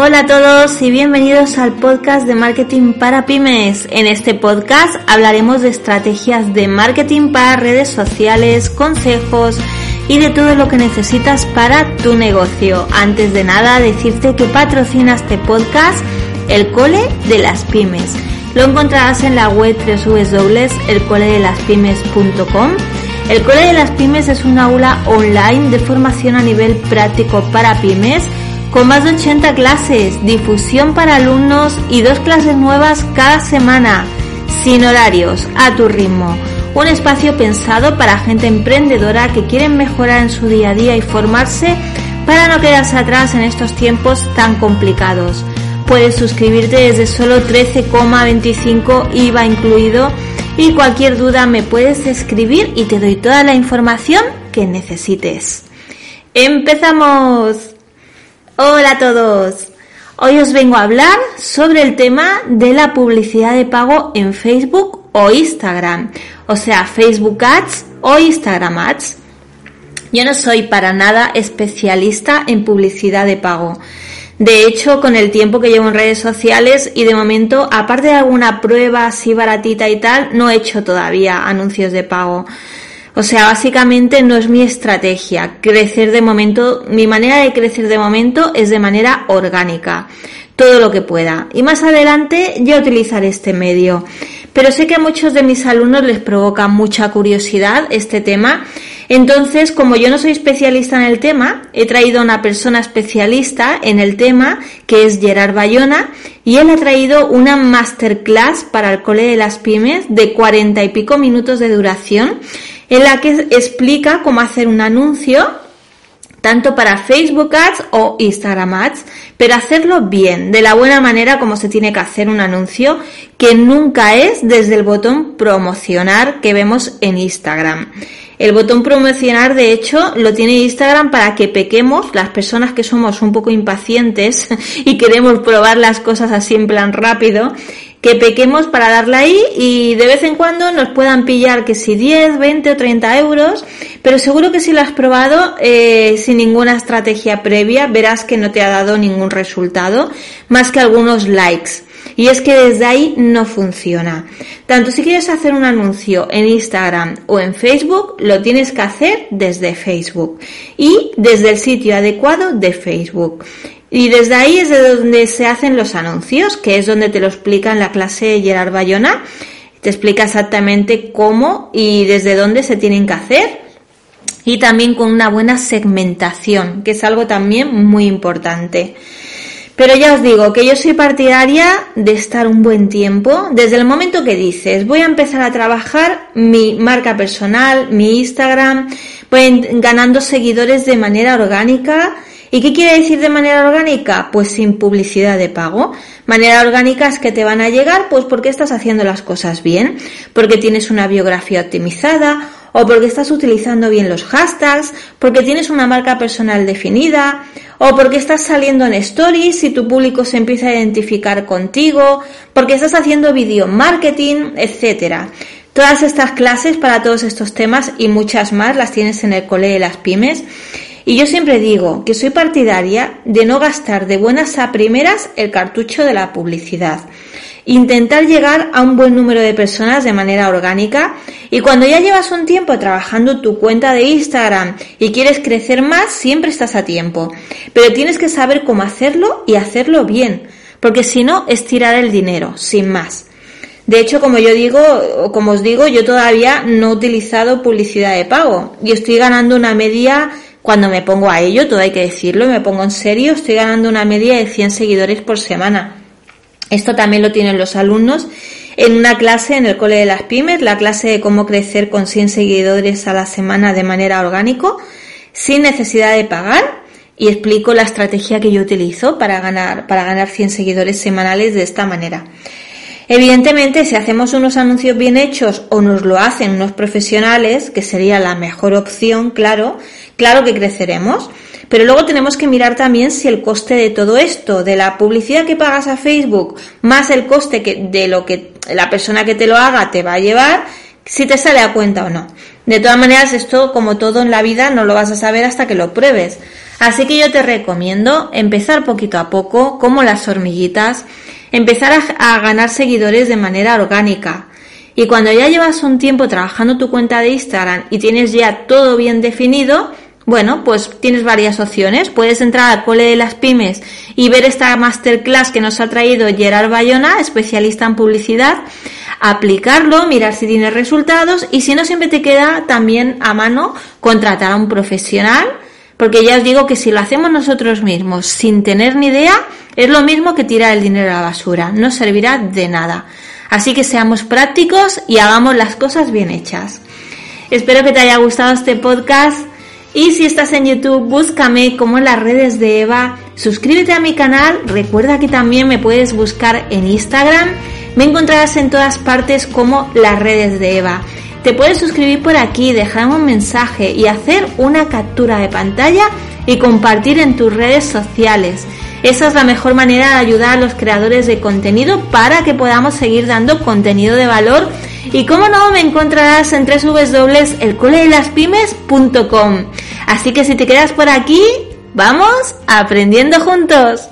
Hola a todos y bienvenidos al podcast de marketing para pymes. En este podcast hablaremos de estrategias de marketing para redes sociales, consejos y de todo lo que necesitas para tu negocio. Antes de nada, decirte que patrocina este podcast el Cole de las Pymes. Lo encontrarás en la web www.elcoledelaspymes.com. El Cole de las Pymes es una aula online de formación a nivel práctico para pymes con más de 80 clases, difusión para alumnos y dos clases nuevas cada semana, sin horarios, a tu ritmo. Un espacio pensado para gente emprendedora que quieren mejorar en su día a día y formarse para no quedarse atrás en estos tiempos tan complicados. Puedes suscribirte desde solo 13,25 IVA incluido y cualquier duda me puedes escribir y te doy toda la información que necesites. ¡Empezamos! Hola a todos. Hoy os vengo a hablar sobre el tema de la publicidad de pago en Facebook o Instagram, o sea, Facebook Ads o Instagram Ads. Yo no soy para nada especialista en publicidad de pago. De hecho, con el tiempo que llevo en redes sociales y de momento, aparte de alguna prueba así baratita y tal, no he hecho todavía anuncios de pago. O sea, básicamente no es mi estrategia. Crecer de momento, mi manera de crecer de momento es de manera orgánica. Todo lo que pueda. Y más adelante ya utilizaré este medio. Pero sé que a muchos de mis alumnos les provoca mucha curiosidad este tema. Entonces, como yo no soy especialista en el tema, he traído a una persona especialista en el tema, que es Gerard Bayona, y él ha traído una masterclass para el cole de las pymes de cuarenta y pico minutos de duración en la que explica cómo hacer un anuncio tanto para Facebook Ads o Instagram Ads, pero hacerlo bien, de la buena manera como se tiene que hacer un anuncio, que nunca es desde el botón promocionar que vemos en Instagram. El botón promocionar, de hecho, lo tiene Instagram para que pequemos, las personas que somos un poco impacientes y queremos probar las cosas así en plan rápido, que pequemos para darle ahí y de vez en cuando nos puedan pillar que si 10, 20 o 30 euros, pero seguro que si lo has probado eh, sin ninguna estrategia previa verás que no te ha dado ningún resultado más que algunos likes. Y es que desde ahí no funciona. Tanto si quieres hacer un anuncio en Instagram o en Facebook, lo tienes que hacer desde Facebook y desde el sitio adecuado de Facebook. Y desde ahí es de donde se hacen los anuncios, que es donde te lo explica en la clase Gerard Bayona. Te explica exactamente cómo y desde dónde se tienen que hacer. Y también con una buena segmentación, que es algo también muy importante. Pero ya os digo que yo soy partidaria de estar un buen tiempo. Desde el momento que dices, voy a empezar a trabajar mi marca personal, mi Instagram, voy ganando seguidores de manera orgánica, ¿Y qué quiere decir de manera orgánica? Pues sin publicidad de pago. Manera orgánica es que te van a llegar pues porque estás haciendo las cosas bien, porque tienes una biografía optimizada o porque estás utilizando bien los hashtags, porque tienes una marca personal definida o porque estás saliendo en stories y tu público se empieza a identificar contigo, porque estás haciendo video marketing, etcétera. Todas estas clases para todos estos temas y muchas más las tienes en el cole de las pymes y yo siempre digo que soy partidaria de no gastar de buenas a primeras el cartucho de la publicidad. Intentar llegar a un buen número de personas de manera orgánica y cuando ya llevas un tiempo trabajando tu cuenta de Instagram y quieres crecer más, siempre estás a tiempo. Pero tienes que saber cómo hacerlo y hacerlo bien, porque si no es tirar el dinero, sin más. De hecho, como yo digo, como os digo, yo todavía no he utilizado publicidad de pago y estoy ganando una media cuando me pongo a ello, todo hay que decirlo, me pongo en serio, estoy ganando una media de 100 seguidores por semana. Esto también lo tienen los alumnos en una clase en el Cole de las Pymes, la clase de cómo crecer con 100 seguidores a la semana de manera orgánico, sin necesidad de pagar, y explico la estrategia que yo utilizo para ganar, para ganar 100 seguidores semanales de esta manera. Evidentemente, si hacemos unos anuncios bien hechos o nos lo hacen unos profesionales, que sería la mejor opción, claro, claro que creceremos. Pero luego tenemos que mirar también si el coste de todo esto, de la publicidad que pagas a Facebook, más el coste que, de lo que la persona que te lo haga te va a llevar, si te sale a cuenta o no. De todas maneras, esto, como todo en la vida, no lo vas a saber hasta que lo pruebes. Así que yo te recomiendo empezar poquito a poco, como las hormiguitas, empezar a, ganar seguidores de manera orgánica. Y cuando ya llevas un tiempo trabajando tu cuenta de Instagram y tienes ya todo bien definido, bueno, pues tienes varias opciones. Puedes entrar al cole de las pymes y ver esta masterclass que nos ha traído Gerard Bayona, especialista en publicidad, aplicarlo, mirar si tienes resultados y si no siempre te queda también a mano contratar a un profesional, porque ya os digo que si lo hacemos nosotros mismos sin tener ni idea, es lo mismo que tirar el dinero a la basura, no servirá de nada. Así que seamos prácticos y hagamos las cosas bien hechas. Espero que te haya gustado este podcast y si estás en YouTube, búscame como en las redes de Eva. Suscríbete a mi canal. Recuerda que también me puedes buscar en Instagram. Me encontrarás en todas partes como las redes de Eva. Te puedes suscribir por aquí, dejarme un mensaje y hacer una captura de pantalla y compartir en tus redes sociales. Esa es la mejor manera de ayudar a los creadores de contenido para que podamos seguir dando contenido de valor y como no, me encontrarás en www.elcoledelaspymes.com. Así que si te quedas por aquí, vamos aprendiendo juntos.